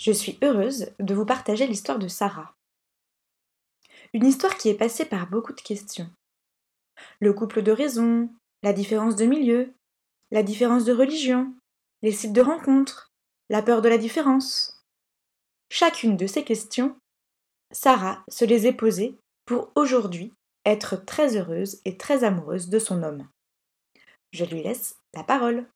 Je suis heureuse de vous partager l'histoire de Sarah. Une histoire qui est passée par beaucoup de questions. Le couple de raison, la différence de milieu, la différence de religion, les sites de rencontres, la peur de la différence. Chacune de ces questions, Sarah se les est posées pour aujourd'hui être très heureuse et très amoureuse de son homme. Je lui laisse la parole.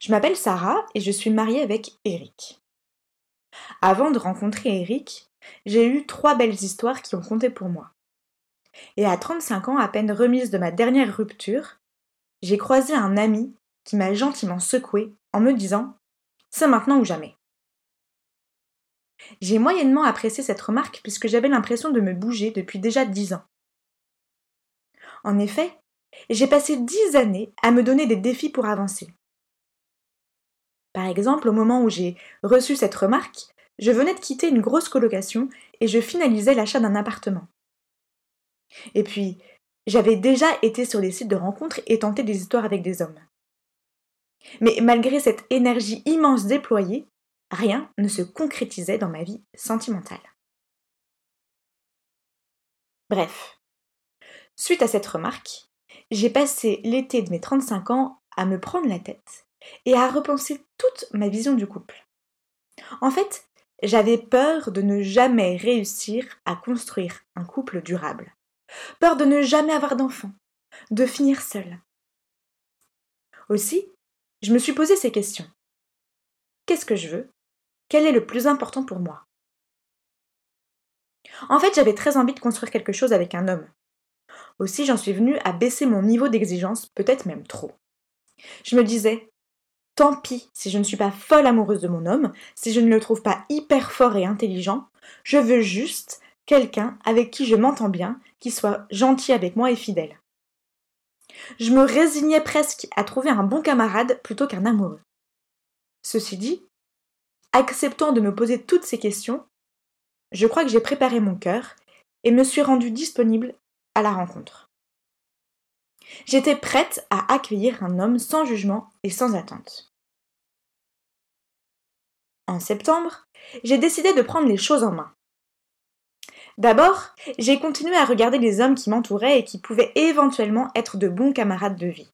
Je m'appelle Sarah et je suis mariée avec Eric. Avant de rencontrer Eric, j'ai eu trois belles histoires qui ont compté pour moi. Et à 35 ans, à peine remise de ma dernière rupture, j'ai croisé un ami qui m'a gentiment secoué en me disant C'est maintenant ou jamais. J'ai moyennement apprécié cette remarque puisque j'avais l'impression de me bouger depuis déjà dix ans. En effet, j'ai passé dix années à me donner des défis pour avancer. Par exemple, au moment où j'ai reçu cette remarque, je venais de quitter une grosse colocation et je finalisais l'achat d'un appartement. Et puis, j'avais déjà été sur les sites de rencontres et tenté des histoires avec des hommes. Mais malgré cette énergie immense déployée, rien ne se concrétisait dans ma vie sentimentale. Bref, suite à cette remarque, j'ai passé l'été de mes 35 ans à me prendre la tête et à repenser toute ma vision du couple. En fait, j'avais peur de ne jamais réussir à construire un couple durable. Peur de ne jamais avoir d'enfants, de finir seule. Aussi, je me suis posé ces questions. Qu'est-ce que je veux? Quel est le plus important pour moi? En fait, j'avais très envie de construire quelque chose avec un homme. Aussi, j'en suis venue à baisser mon niveau d'exigence, peut-être même trop. Je me disais, Tant pis si je ne suis pas folle amoureuse de mon homme, si je ne le trouve pas hyper fort et intelligent, je veux juste quelqu'un avec qui je m'entends bien, qui soit gentil avec moi et fidèle. Je me résignais presque à trouver un bon camarade plutôt qu'un amoureux. Ceci dit, acceptant de me poser toutes ces questions, je crois que j'ai préparé mon cœur et me suis rendue disponible à la rencontre. J'étais prête à accueillir un homme sans jugement et sans attente. En septembre, j'ai décidé de prendre les choses en main. D'abord, j'ai continué à regarder les hommes qui m'entouraient et qui pouvaient éventuellement être de bons camarades de vie.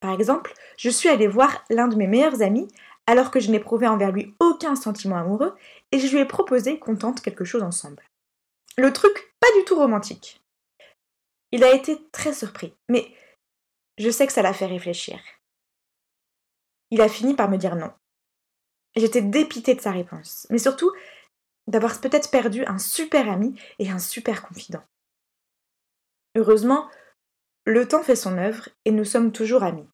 Par exemple, je suis allée voir l'un de mes meilleurs amis alors que je n'éprouvais envers lui aucun sentiment amoureux et je lui ai proposé qu'on tente quelque chose ensemble. Le truc pas du tout romantique. Il a été très surpris, mais je sais que ça l'a fait réfléchir. Il a fini par me dire non. J'étais dépitée de sa réponse, mais surtout d'avoir peut-être perdu un super ami et un super confident. Heureusement, le temps fait son œuvre et nous sommes toujours amis.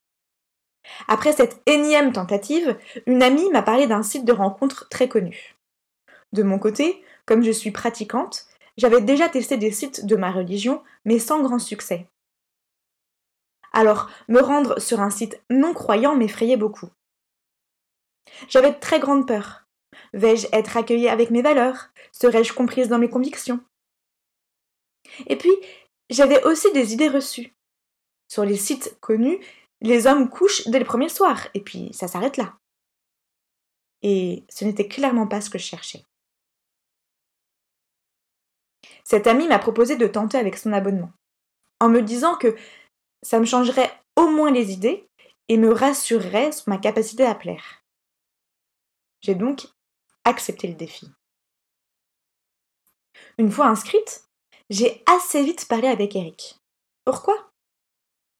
Après cette énième tentative, une amie m'a parlé d'un site de rencontre très connu. De mon côté, comme je suis pratiquante, j'avais déjà testé des sites de ma religion, mais sans grand succès. Alors, me rendre sur un site non croyant m'effrayait beaucoup. J'avais de très grande peur. Vais-je être accueillie avec mes valeurs? Serais-je comprise dans mes convictions? Et puis, j'avais aussi des idées reçues. Sur les sites connus, les hommes couchent dès le premier soir, et puis ça s'arrête là. Et ce n'était clairement pas ce que je cherchais. Cet ami m'a proposé de tenter avec son abonnement, en me disant que ça me changerait au moins les idées et me rassurerait sur ma capacité à plaire. J'ai donc accepté le défi. Une fois inscrite, j'ai assez vite parlé avec Eric. Pourquoi?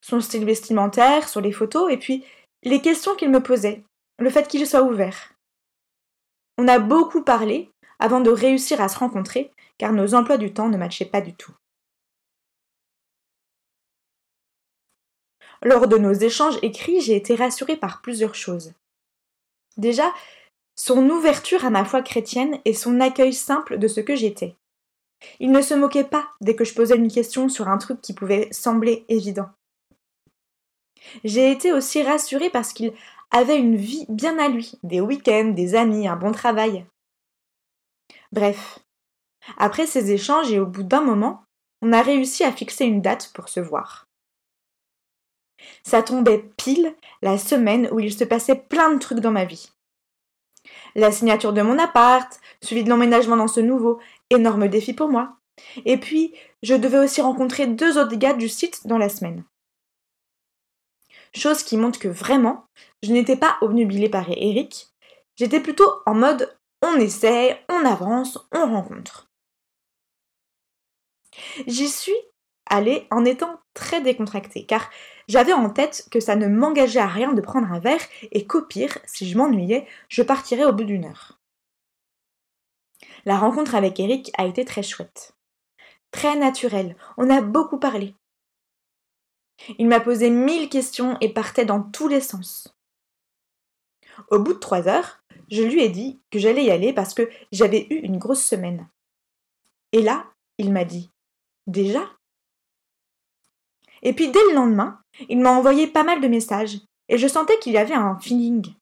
Son style vestimentaire, sur les photos, et puis les questions qu'il me posait, le fait qu'il soit ouvert. On a beaucoup parlé avant de réussir à se rencontrer car nos emplois du temps ne matchaient pas du tout. Lors de nos échanges écrits, j'ai été rassurée par plusieurs choses. Déjà, son ouverture à ma foi chrétienne et son accueil simple de ce que j'étais. Il ne se moquait pas dès que je posais une question sur un truc qui pouvait sembler évident. J'ai été aussi rassurée parce qu'il avait une vie bien à lui, des week-ends, des amis, un bon travail. Bref, après ces échanges et au bout d'un moment, on a réussi à fixer une date pour se voir. Ça tombait pile la semaine où il se passait plein de trucs dans ma vie. La signature de mon appart, suivi de l'emménagement dans ce nouveau, énorme défi pour moi. Et puis, je devais aussi rencontrer deux autres gars du site dans la semaine. Chose qui montre que vraiment, je n'étais pas obnubilée par Eric, j'étais plutôt en mode on essaie, on avance, on rencontre. J'y suis allée en étant très décontractée, car j'avais en tête que ça ne m'engageait à rien de prendre un verre et qu'au pire, si je m'ennuyais, je partirais au bout d'une heure. La rencontre avec Eric a été très chouette. Très naturelle, on a beaucoup parlé. Il m'a posé mille questions et partait dans tous les sens. Au bout de trois heures, je lui ai dit que j'allais y aller parce que j'avais eu une grosse semaine. Et là, il m'a dit Déjà? Et puis dès le lendemain, il m'a envoyé pas mal de messages, et je sentais qu'il y avait un feeling.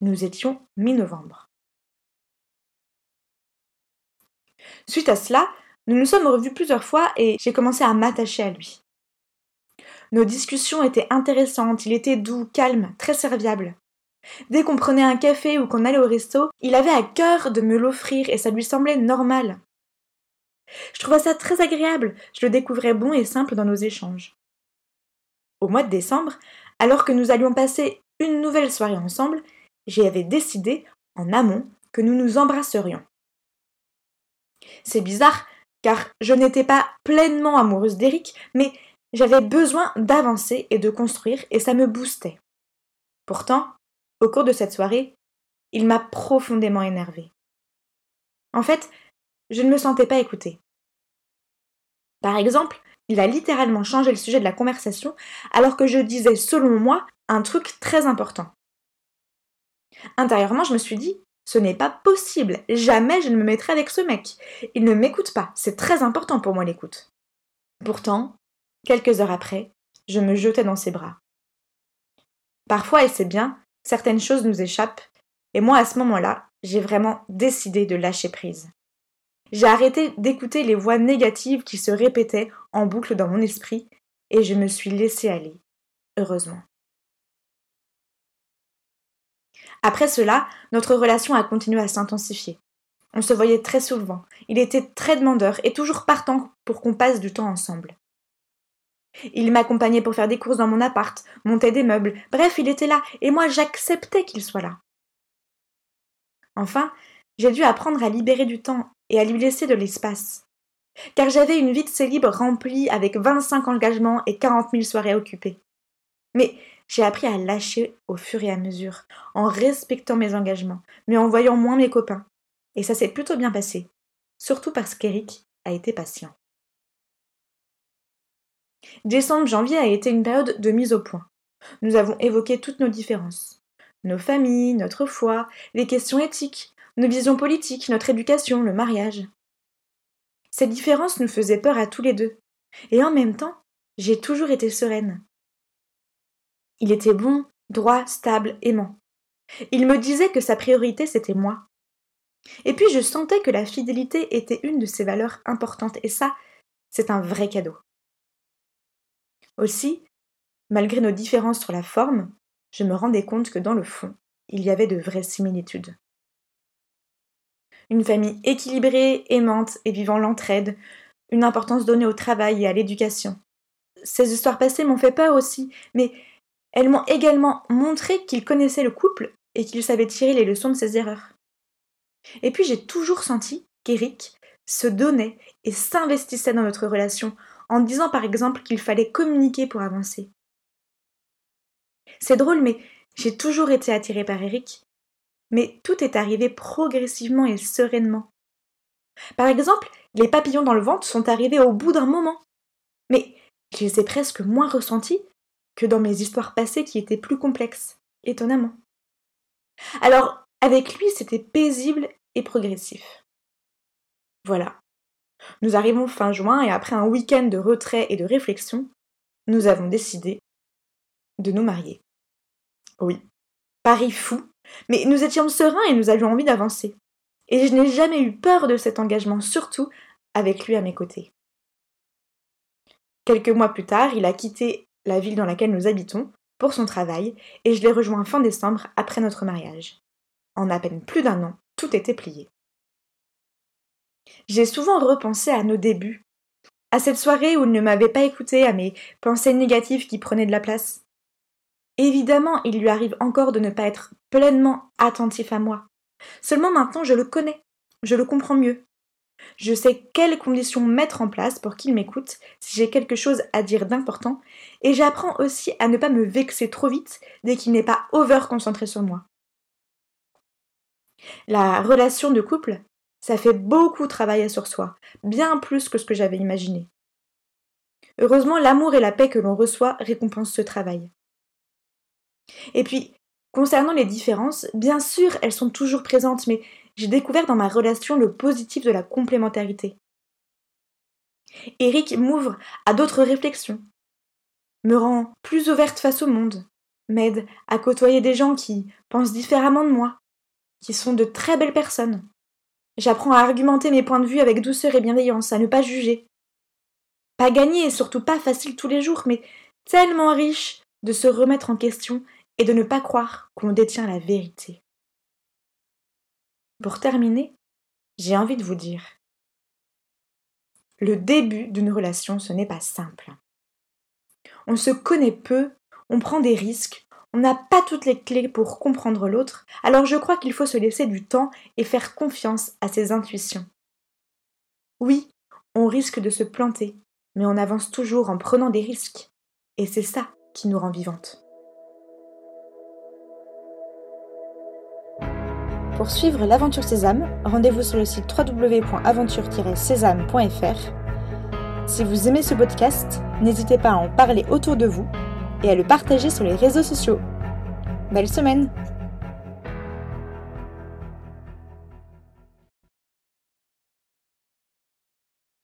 Nous étions mi-novembre. Suite à cela, nous nous sommes revus plusieurs fois et j'ai commencé à m'attacher à lui. Nos discussions étaient intéressantes, il était doux, calme, très serviable. Dès qu'on prenait un café ou qu'on allait au resto, il avait à cœur de me l'offrir et ça lui semblait normal. Je trouvais ça très agréable, je le découvrais bon et simple dans nos échanges. Au mois de décembre, alors que nous allions passer une nouvelle soirée ensemble, j'avais décidé, en amont, que nous nous embrasserions. C'est bizarre, car je n'étais pas pleinement amoureuse d'Eric, mais j'avais besoin d'avancer et de construire, et ça me boostait. Pourtant, au cours de cette soirée, il m'a profondément énervée. En fait, je ne me sentais pas écoutée. Par exemple, il a littéralement changé le sujet de la conversation alors que je disais, selon moi, un truc très important. Intérieurement, je me suis dit, ce n'est pas possible, jamais je ne me mettrai avec ce mec. Il ne m'écoute pas, c'est très important pour moi l'écoute. Pourtant, quelques heures après, je me jetais dans ses bras. Parfois, et c'est bien, certaines choses nous échappent, et moi à ce moment-là, j'ai vraiment décidé de lâcher prise. J'ai arrêté d'écouter les voix négatives qui se répétaient en boucle dans mon esprit et je me suis laissée aller, heureusement. Après cela, notre relation a continué à s'intensifier. On se voyait très souvent, il était très demandeur et toujours partant pour qu'on passe du temps ensemble. Il m'accompagnait pour faire des courses dans mon appart, monter des meubles, bref, il était là, et moi j'acceptais qu'il soit là. Enfin, j'ai dû apprendre à libérer du temps et à lui laisser de l'espace. Car j'avais une vie de célibre remplie avec 25 engagements et 40 000 soirées occupées. Mais j'ai appris à lâcher au fur et à mesure, en respectant mes engagements, mais en voyant moins mes copains. Et ça s'est plutôt bien passé, surtout parce qu'Eric a été patient. Décembre-janvier a été une période de mise au point. Nous avons évoqué toutes nos différences. Nos familles, notre foi, les questions éthiques, nos visions politiques, notre éducation, le mariage. Ces différences nous faisaient peur à tous les deux. Et en même temps, j'ai toujours été sereine. Il était bon, droit, stable, aimant. Il me disait que sa priorité c'était moi. Et puis je sentais que la fidélité était une de ses valeurs importantes, et ça, c'est un vrai cadeau. Aussi, malgré nos différences sur la forme, je me rendais compte que dans le fond, il y avait de vraies similitudes une famille équilibrée, aimante et vivant l'entraide, une importance donnée au travail et à l'éducation. Ces histoires passées m'ont fait peur aussi, mais elles m'ont également montré qu'il connaissait le couple et qu'il savait tirer les leçons de ses erreurs. Et puis j'ai toujours senti qu'Eric se donnait et s'investissait dans notre relation, en disant par exemple qu'il fallait communiquer pour avancer. C'est drôle, mais j'ai toujours été attirée par Eric, mais tout est arrivé progressivement et sereinement. Par exemple, les papillons dans le ventre sont arrivés au bout d'un moment. Mais je les ai presque moins ressentis que dans mes histoires passées qui étaient plus complexes, étonnamment. Alors, avec lui, c'était paisible et progressif. Voilà. Nous arrivons fin juin et après un week-end de retrait et de réflexion, nous avons décidé de nous marier. Oui, Paris fou, mais nous étions sereins et nous avions envie d'avancer. Et je n'ai jamais eu peur de cet engagement, surtout avec lui à mes côtés. Quelques mois plus tard, il a quitté la ville dans laquelle nous habitons pour son travail et je l'ai rejoint fin décembre après notre mariage. En à peine plus d'un an, tout était plié. J'ai souvent repensé à nos débuts, à cette soirée où il ne m'avait pas écouté, à mes pensées négatives qui prenaient de la place. Évidemment, il lui arrive encore de ne pas être pleinement attentif à moi. Seulement maintenant, je le connais, je le comprends mieux. Je sais quelles conditions mettre en place pour qu'il m'écoute si j'ai quelque chose à dire d'important, et j'apprends aussi à ne pas me vexer trop vite dès qu'il n'est pas over concentré sur moi. La relation de couple, ça fait beaucoup travailler sur soi, bien plus que ce que j'avais imaginé. Heureusement, l'amour et la paix que l'on reçoit récompensent ce travail. Et puis, concernant les différences, bien sûr, elles sont toujours présentes, mais j'ai découvert dans ma relation le positif de la complémentarité. Eric m'ouvre à d'autres réflexions, me rend plus ouverte face au monde, m'aide à côtoyer des gens qui pensent différemment de moi, qui sont de très belles personnes. J'apprends à argumenter mes points de vue avec douceur et bienveillance, à ne pas juger. Pas gagné et surtout pas facile tous les jours, mais tellement riche de se remettre en question et de ne pas croire qu'on détient la vérité. Pour terminer, j'ai envie de vous dire, le début d'une relation, ce n'est pas simple. On se connaît peu, on prend des risques, on n'a pas toutes les clés pour comprendre l'autre, alors je crois qu'il faut se laisser du temps et faire confiance à ses intuitions. Oui, on risque de se planter, mais on avance toujours en prenant des risques, et c'est ça qui nous rend vivantes. Pour suivre l'aventure Sésame, rendez-vous sur le site www.aventure-sésame.fr. Si vous aimez ce podcast, n'hésitez pas à en parler autour de vous et à le partager sur les réseaux sociaux. Belle semaine